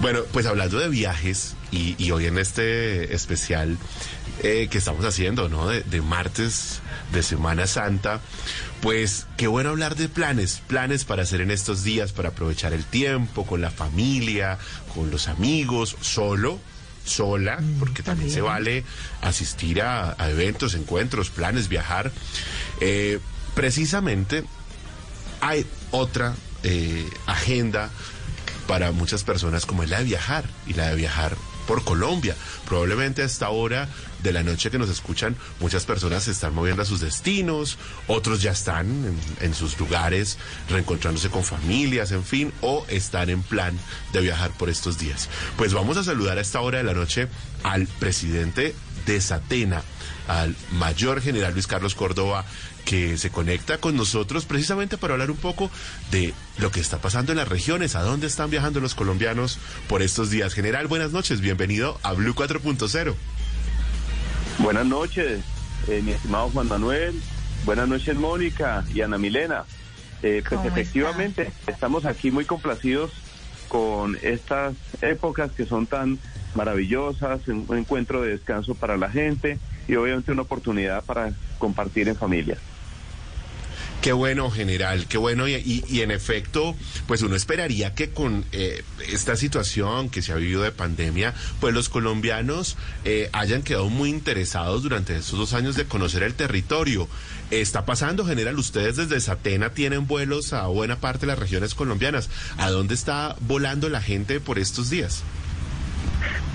Bueno, pues hablando de viajes y, hoy en este especial eh, que estamos haciendo, ¿no? De, martes de Semana Santa, pues qué bueno hablar de planes, planes para hacer en estos días, para aprovechar el tiempo con la familia, con los amigos, solo sola, mm, porque también, se vale asistir a, eventos, encuentros, planes, viajar. Eh, precisamente hay otra eh, agenda para muchas personas como es la de viajar y la de viajar por Colombia. Probablemente a esta hora de la noche que nos escuchan, muchas personas se están moviendo a sus destinos, otros ya están en, sus lugares, reencontrándose con familias, en fin, o están en plan de viajar por estos días. Pues vamos a saludar a esta hora de la noche al presidente de Satena, al mayor general Luis Carlos Córdoba que se conecta con nosotros precisamente para hablar un poco de lo que está pasando en las regiones, a dónde están viajando los colombianos por estos días. General, buenas noches, bienvenido a Blue 4.0. Buenas noches, eh, mi estimado Juan Manuel, buenas noches Mónica y Ana Milena. Eh, pues efectivamente, estamos aquí muy complacidos con estas épocas que son tan maravillosas, un encuentro de descanso para la gente y obviamente una oportunidad para compartir en familia. Qué bueno, general, qué bueno. Y, en efecto, pues uno esperaría que con eh, esta situación que se ha vivido de pandemia, pues los colombianos eh, hayan quedado muy interesados durante estos dos años de conocer el territorio. Está pasando, general, ustedes desde Satena tienen vuelos a buena parte de las regiones colombianas. ¿A dónde está volando la gente por estos días?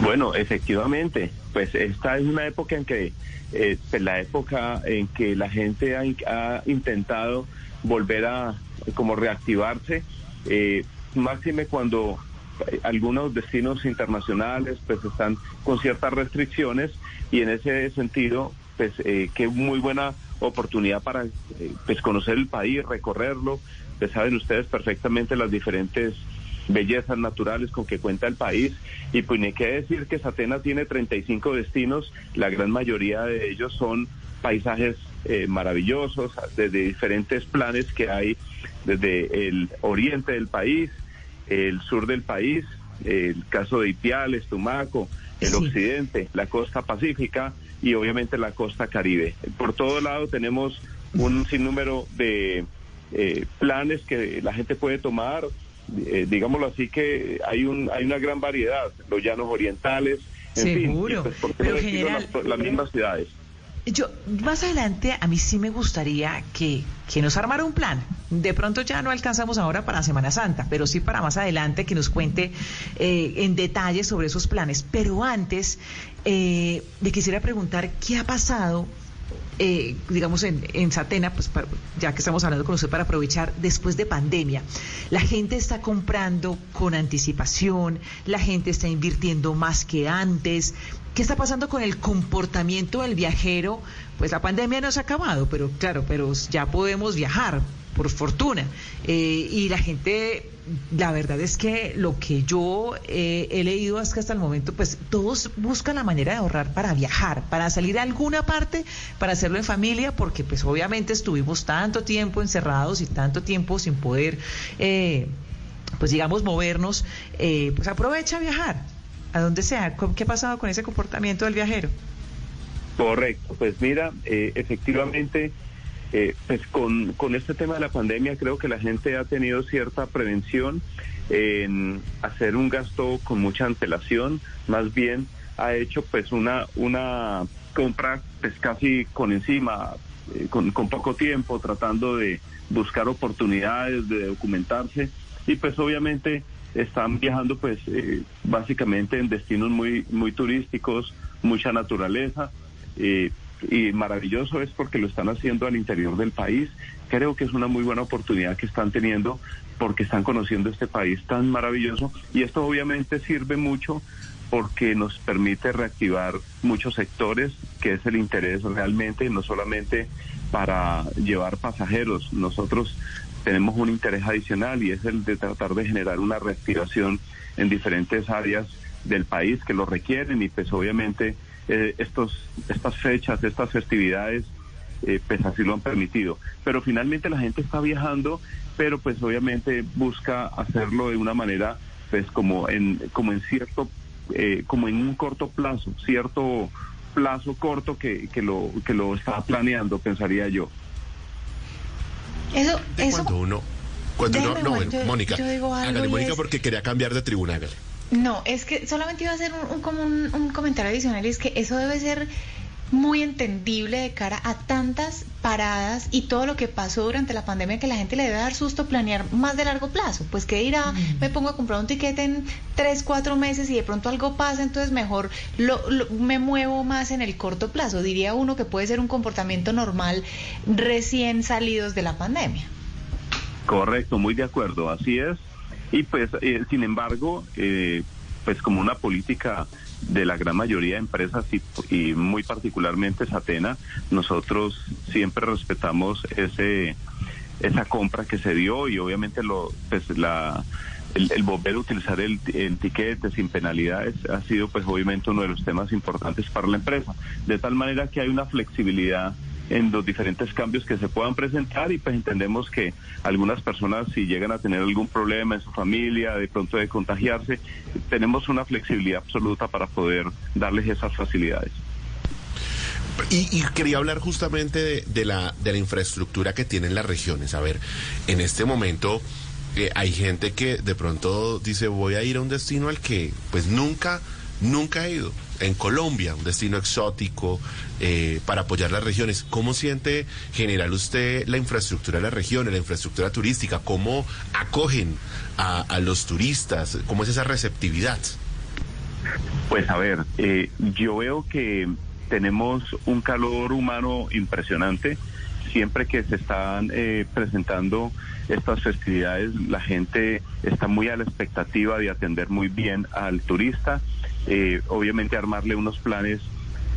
Bueno, efectivamente, pues esta es una época en que eh, pues, la época en que la gente ha, intentado volver a como reactivarse, eh, máxime cuando algunos destinos internacionales pues están con ciertas restricciones y en ese sentido pues eh, qué muy buena oportunidad para eh, pues conocer el país, recorrerlo, pues saben ustedes perfectamente las diferentes bellezas naturales con que cuenta el país. Y pues ni qué decir que Satena tiene 35 destinos, la gran mayoría de ellos son paisajes eh, maravillosos, desde diferentes planes que hay desde el oriente del país, el sur del país, el caso de Ipiales, Tumaco, el occidente, la costa pacífica y obviamente la costa caribe. Por todo lado tenemos un sinnúmero de eh, planes que la gente puede tomar, eh, digámoslo así, que hay, un, hay una gran variedad, los llanos orientales, en Seguro. fin, pues, Pero general, las, mismas ciudades. Yo, más adelante, a mí sí me gustaría que, que nos armara un plan. De pronto ya no alcanzamos ahora para Semana Santa, pero sí para más adelante que nos cuente eh, en detalle sobre esos planes. Pero antes, eh, le quisiera preguntar qué ha pasado eh, digamos, en, en Satena, pues ya que estamos hablando con usted para aprovechar después de pandemia, la gente está comprando con anticipación, la gente está invirtiendo más que antes. ¿Qué está pasando con el comportamiento del viajero? Pues la pandemia no se ha acabado, pero claro, pero ya podemos viajar, por fortuna. Eh, y la gente la verdad es que lo que yo eh, he leído hasta, el momento, pues todos buscan la manera de ahorrar para viajar, para salir a alguna parte, para hacerlo en familia, porque pues obviamente estuvimos tanto tiempo encerrados y tanto tiempo sin poder, eh, pues digamos, movernos, eh, pues aprovecha a viajar, a donde sea. ¿Qué ha pasado con ese comportamiento del viajero? Correcto, pues mira, efectivamente eh, pues con, con este tema de la pandemia creo que la gente ha tenido cierta prevención en hacer un gasto con mucha antelación, más bien ha hecho pues una, una compra pues casi con encima, eh, con, con poco tiempo, tratando de buscar oportunidades, de documentarse y pues obviamente están viajando pues eh, básicamente en destinos muy muy turísticos, mucha naturaleza. Eh, y maravilloso es porque lo están haciendo al interior del país. Creo que es una muy buena oportunidad que están teniendo porque están conociendo este país tan maravilloso y esto obviamente sirve mucho porque nos permite reactivar muchos sectores, que es el interés realmente, no solamente para llevar pasajeros, nosotros tenemos un interés adicional y es el de tratar de generar una reactivación en diferentes áreas del país que lo requieren y pues obviamente eh, estos, estas fechas, estas festividades, eh, pues así lo han permitido. Pero finalmente la gente está viajando, pero pues obviamente busca hacerlo de una manera pues como en, como en cierto, eh, como en un corto plazo, cierto plazo corto que, que lo, que lo está planeando, pensaría yo. Eso, eso. Cuando uno, cuando uno, no, Juan, bueno, yo- Mónica, hágale, Mónica, es- porque quería cambiar de tribuna, hágale. No, es que solamente iba a hacer un, un- como un, un comentario adicional, y es que eso debe ser muy entendible de cara a tantas paradas y todo lo que pasó durante la pandemia que la gente le debe dar susto planear más de largo plazo. Pues que irá, me pongo a comprar un tiquete en tres, cuatro meses y de pronto algo pasa, entonces mejor lo, lo- me muevo más en el corto plazo. Diría uno que puede ser un comportamiento normal recién salidos de la pandemia. Correcto, muy de acuerdo, así es. Y pues, eh, sin embargo, eh, pues como una política de la gran mayoría de empresas y, muy particularmente Satena, nosotros siempre respetamos ese esa compra que se dio y obviamente lo pues la el, el volver a utilizar el, el tiquete sin penalidades ha sido pues obviamente uno de los temas importantes para la empresa. De tal manera que hay una flexibilidad en los diferentes cambios que se puedan presentar y pues entendemos que algunas personas si llegan a tener algún problema en su familia, de pronto de contagiarse, tenemos una flexibilidad absoluta para poder darles esas facilidades. Y, y quería hablar justamente de, de la, de la infraestructura que tienen las regiones. A ver, en este momento eh, hay gente que de pronto dice voy a ir a un destino al que pues nunca, nunca he ido. En Colombia, un destino exótico eh, para apoyar las regiones. ¿Cómo siente general usted la infraestructura de las regiones, la infraestructura turística? ¿Cómo acogen a, a los turistas? ¿Cómo es esa receptividad? Pues a ver, eh, yo veo que tenemos un calor humano impresionante. Siempre que se están eh, presentando estas festividades, la gente está muy a la expectativa de atender muy bien al turista. Eh, obviamente armarle unos planes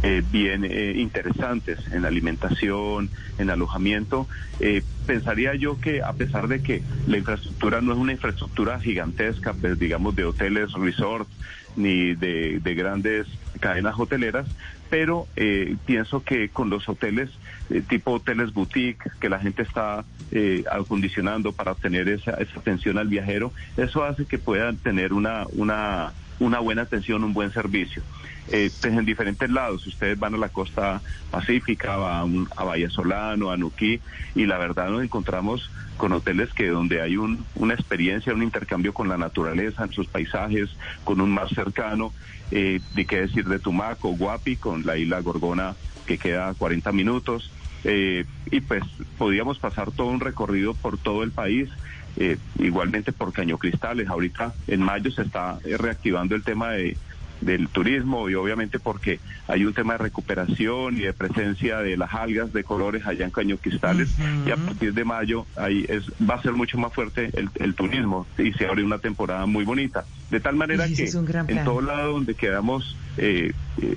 eh, bien eh, interesantes en alimentación, en alojamiento. Eh, pensaría yo que a pesar de que la infraestructura no es una infraestructura gigantesca, pues digamos de hoteles, resorts, ni de, de grandes cadenas hoteleras, pero eh, pienso que con los hoteles eh, tipo hoteles boutique que la gente está eh, acondicionando para obtener esa, esa atención al viajero, eso hace que puedan tener una, una, una buena atención, un buen servicio. Pues en diferentes lados, ustedes van a la costa pacífica, a, un- a Bahía Solano, a Nuquí, y la verdad nos encontramos con hoteles que donde hay un, una experiencia, un intercambio con la naturaleza, en sus paisajes, con un mar cercano, eh, de qué decir de Tumaco, Guapi, con la isla Gorgona que queda a 40 minutos, eh, y pues podíamos pasar todo un recorrido por todo el país. Eh, igualmente por Caño Cristales, ahorita en mayo se está eh, reactivando el tema de, del turismo y obviamente porque hay un tema de recuperación y de presencia de las algas de colores allá en Caño Cristales y a partir de mayo ahí es va a ser mucho más fuerte el, el turismo y se abre una temporada muy bonita. De tal manera que en todo lado donde quedamos eh, eh,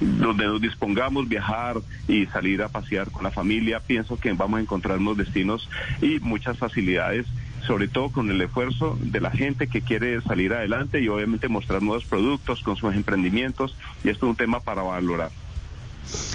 donde nos dispongamos viajar y salir a pasear con la familia pienso que vamos a encontrar unos destinos y muchas facilidades sobre todo con el esfuerzo de la gente que quiere salir adelante y obviamente mostrar nuevos productos con sus emprendimientos y esto es un tema para valorar.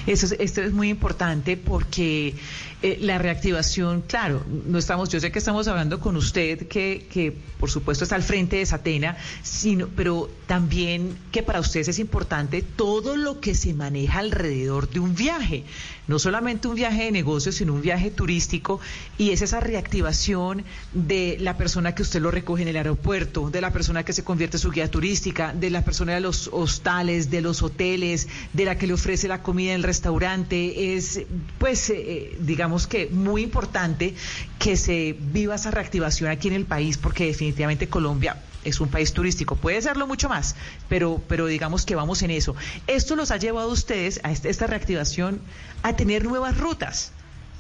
Eso es, esto es muy importante porque eh, la reactivación, claro, no estamos, yo sé que estamos hablando con usted que, que por supuesto está al frente de Satena, sino, pero también que para ustedes es importante todo lo que se maneja alrededor de un viaje, no solamente un viaje de negocios, sino un viaje turístico y es esa reactivación de la persona que usted lo recoge en el aeropuerto, de la persona que se convierte en su guía turística, de la persona de los hostales, de los hoteles, de la que le ofrece la comida en el restaurante. Es, pues, eh, digamos que muy importante que se viva esa reactivación aquí en el país, porque definitivamente Colombia es un país turístico. Puede serlo mucho más, pero, pero digamos que vamos en eso. Esto los ha llevado a ustedes, a este- esta reactivación, a tener nuevas rutas.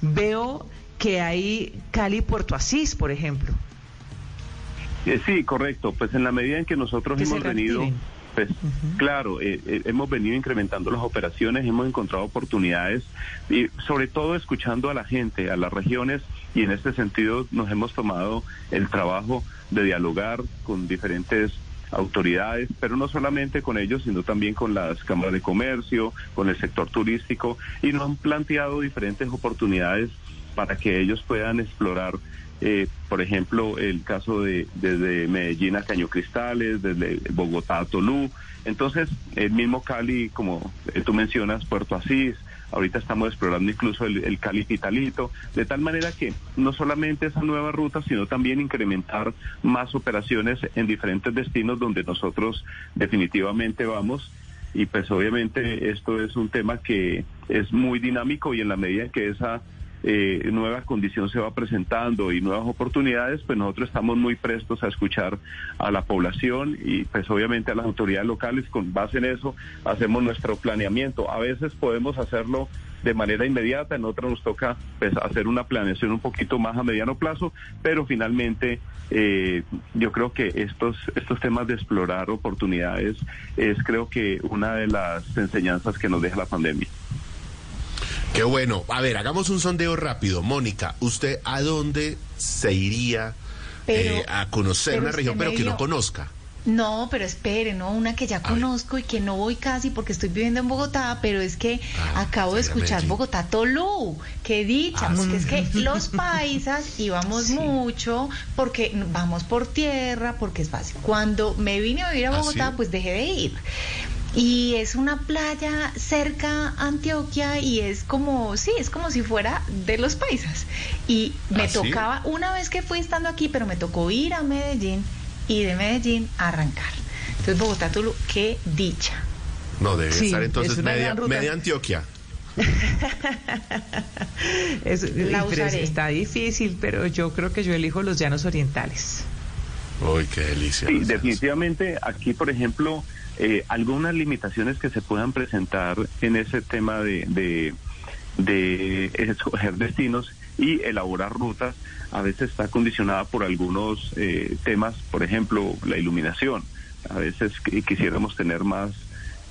Veo que hay Cali-Puerto Asís, por ejemplo. Eh, sí, correcto. Pues en la medida en que nosotros Que hemos venido, reactiven. Pues claro, eh, eh, hemos venido incrementando las operaciones, hemos encontrado oportunidades y sobre todo escuchando a la gente, a las regiones y en este sentido nos hemos tomado el trabajo de dialogar con diferentes autoridades, pero no solamente con ellos, sino también con las cámaras de comercio, con el sector turístico y nos han planteado diferentes oportunidades para que ellos puedan explorar eh, por ejemplo, el caso de desde Medellín a Caño Cristales, desde Bogotá a Tolú. Entonces, el mismo Cali, como eh, tú mencionas, Puerto Asís, ahorita estamos explorando incluso el, Cali Pitalito, de tal manera que no solamente esa nueva ruta, sino también incrementar más operaciones en diferentes destinos donde nosotros definitivamente vamos. Y pues obviamente esto es un tema que es muy dinámico y en la medida en que esa eh, nueva condición se va presentando y nuevas oportunidades, pues nosotros estamos muy prestos a escuchar a la población y pues obviamente a las autoridades locales. Con base en eso hacemos nuestro planeamiento. A veces podemos hacerlo de manera inmediata, en otras nos toca pues, hacer una planeación un poquito más a mediano plazo, pero finalmente eh, yo creo que estos, estos temas de explorar oportunidades es creo que una de las enseñanzas que nos deja la pandemia. Qué bueno. A ver, hagamos un sondeo rápido. Mónica, ¿usted a dónde se iría eh, a conocer una región pero que no conozca? No, pero espere, ¿no? Una que ya conozco y que no voy casi porque estoy viviendo en Bogotá, pero es que ah, acabo de escuchar Bogotá Tolú. Qué dicha, ah, porque es que los paisas íbamos mucho porque vamos por tierra, porque es fácil. Cuando me vine a vivir a ¿Ah, Bogotá, pues dejé de ir. Y es una playa cerca a Antioquia y es como, sí, es como si fuera de los paisas. Y me ¿Ah, tocaba, una vez que fui estando aquí, pero me tocó ir a Medellín y de Medellín arrancar. Entonces, Bogotá, Tulu, qué dicha. No, debe estar entonces media, media Antioquia. está difícil, pero yo creo que yo elijo los llanos orientales. Uy, qué delicia. Sí, definitivamente aquí, por ejemplo, eh, algunas limitaciones que se puedan presentar en ese tema de, de, escoger destinos y elaborar rutas a veces está condicionada por algunos eh, temas, por ejemplo, la iluminación. A veces quisiéramos tener más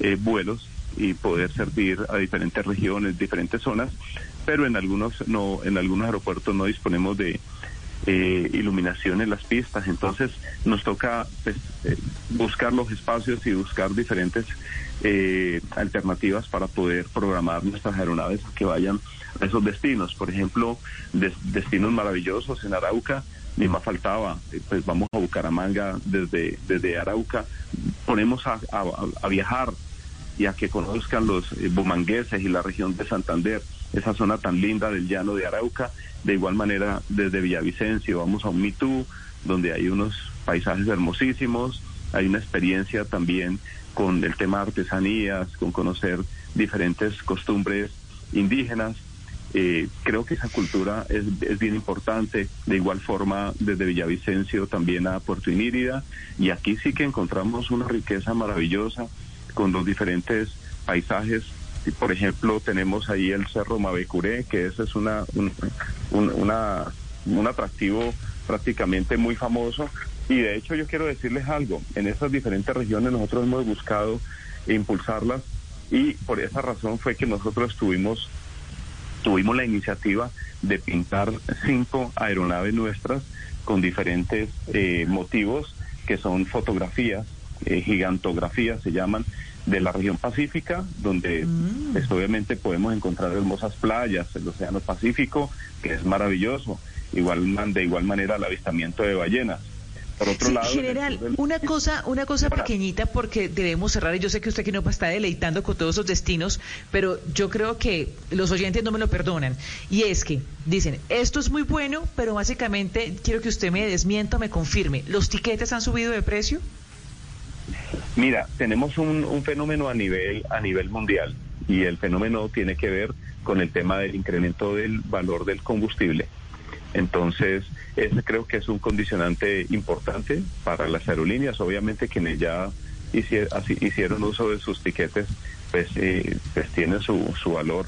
eh, vuelos y poder servir a diferentes regiones, diferentes zonas, pero en algunos no, en algunos aeropuertos no disponemos de, eh, iluminación en las pistas. Entonces nos toca pues, eh, buscar los espacios y buscar diferentes eh, alternativas para poder programar nuestras aeronaves que vayan a esos destinos. Por ejemplo, destinos maravillosos en Arauca. Ni más faltaba, pues vamos a Bucaramanga desde, desde Arauca, ponemos a, a viajar y a que conozcan los bumangueses y la región de Santander, esa zona tan linda del llano de Arauca de igual manera, desde Villavicencio vamos a un Mitú, donde hay unos paisajes hermosísimos, hay una experiencia también con el tema artesanías, con conocer diferentes costumbres indígenas. Eh, creo que esa cultura es, bien importante. De igual forma, desde Villavicencio también a Puerto Inírida. Y aquí sí que encontramos una riqueza maravillosa con los diferentes paisajes por ejemplo, tenemos ahí el Cerro Mavecuré, que ese es una, un, una, un atractivo prácticamente muy famoso. Y de hecho yo quiero decirles algo, en estas diferentes regiones nosotros hemos buscado impulsarlas y por esa razón fue que nosotros tuvimos, tuvimos la iniciativa de pintar cinco aeronaves nuestras con diferentes eh, motivos que son fotografías, eh, gigantografías se llaman, de la región pacífica, donde mm. pues, obviamente podemos encontrar hermosas playas, el Océano Pacífico, que es maravilloso, igual de igual manera el avistamiento de ballenas. Por otro lado, general, una cosa, una cosa pequeñita porque debemos cerrar. Y yo sé que usted aquí no está deleitando con todos esos destinos, pero yo creo que los oyentes no me lo perdonan. Y es que dicen, esto es muy bueno, pero básicamente quiero que usted me desmienta, me confirme. ¿Los tiquetes han subido de precio? Mira, tenemos un, fenómeno a nivel, a nivel mundial y el fenómeno tiene que ver con el tema del incremento del valor del combustible. Entonces, ese creo que es un condicionante importante para las aerolíneas. Obviamente, quienes ya hicieron uso de sus tiquetes, pues, eh, pues tienen su, su valor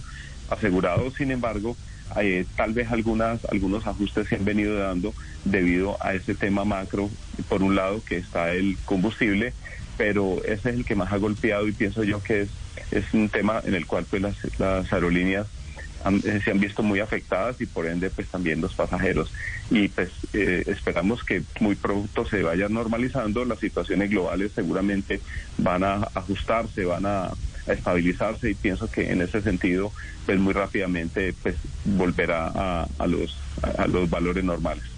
asegurado. Sin embargo, eh, tal vez algunas, algunos ajustes se han venido dando debido a ese tema macro, por un lado que está el combustible pero ese es el que más ha golpeado y pienso yo que es, es un tema en el cual pues las, las aerolíneas eh, se han visto muy afectadas y por ende pues también los pasajeros. Y pues eh, esperamos que muy pronto se vaya normalizando las situaciones globales seguramente van a ajustarse van a, estabilizarse y pienso que en ese sentido pues muy rápidamente pues volverá a, a los a los valores normales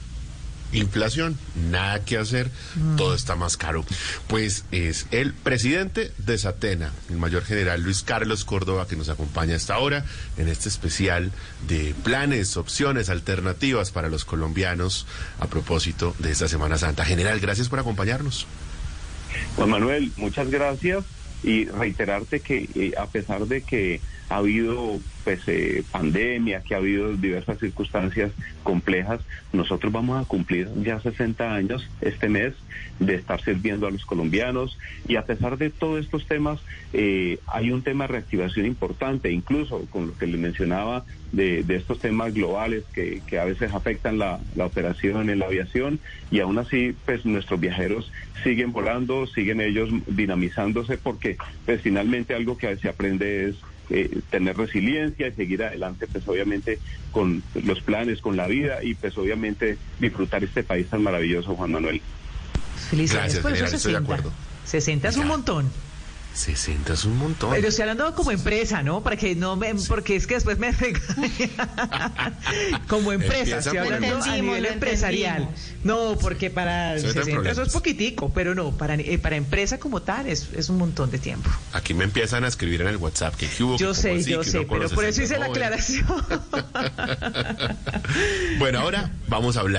inflación, nada que hacer, todo está más caro. Pues es el presidente de Satena, el mayor general Luis Carlos Córdoba, que nos acompaña hasta ahora en este especial de planes, opciones, alternativas para los colombianos a propósito de esta Semana Santa. General, gracias por acompañarnos. Juan Manuel, muchas gracias y reiterarte que eh, a pesar de que ha habido pues eh, pandemia, que ha habido diversas circunstancias complejas, nosotros vamos a cumplir ya 60 años este mes de estar sirviendo a los colombianos. Y a pesar de todos estos temas eh, hay un tema de reactivación importante, incluso con lo que le mencionaba de, estos temas globales que, a veces afectan la, la operación en la aviación. Y aún así pues nuestros viajeros siguen volando, siguen ellos dinamizándose porque pues finalmente algo que se aprende es eh, tener resiliencia y seguir adelante, pues obviamente con los planes, con la vida y pues obviamente disfrutar este país tan maravilloso, Juan Manuel. Felicidades por esos 60. 60 es un montón. 60 es un montón. Pero estoy hablando como empresa, ¿no? Para que no me, porque es que después me como empresa, estoy hablando a nivel empresarial. No, porque para 60 eso es poquitico, pero no, para, eh, para empresa como tal es, es un montón de tiempo. Aquí me empiezan a escribir en el WhatsApp que, hubo, Yo sé, yo sé, pero por eso hice la aclaración. bueno, ahora vamos a hablar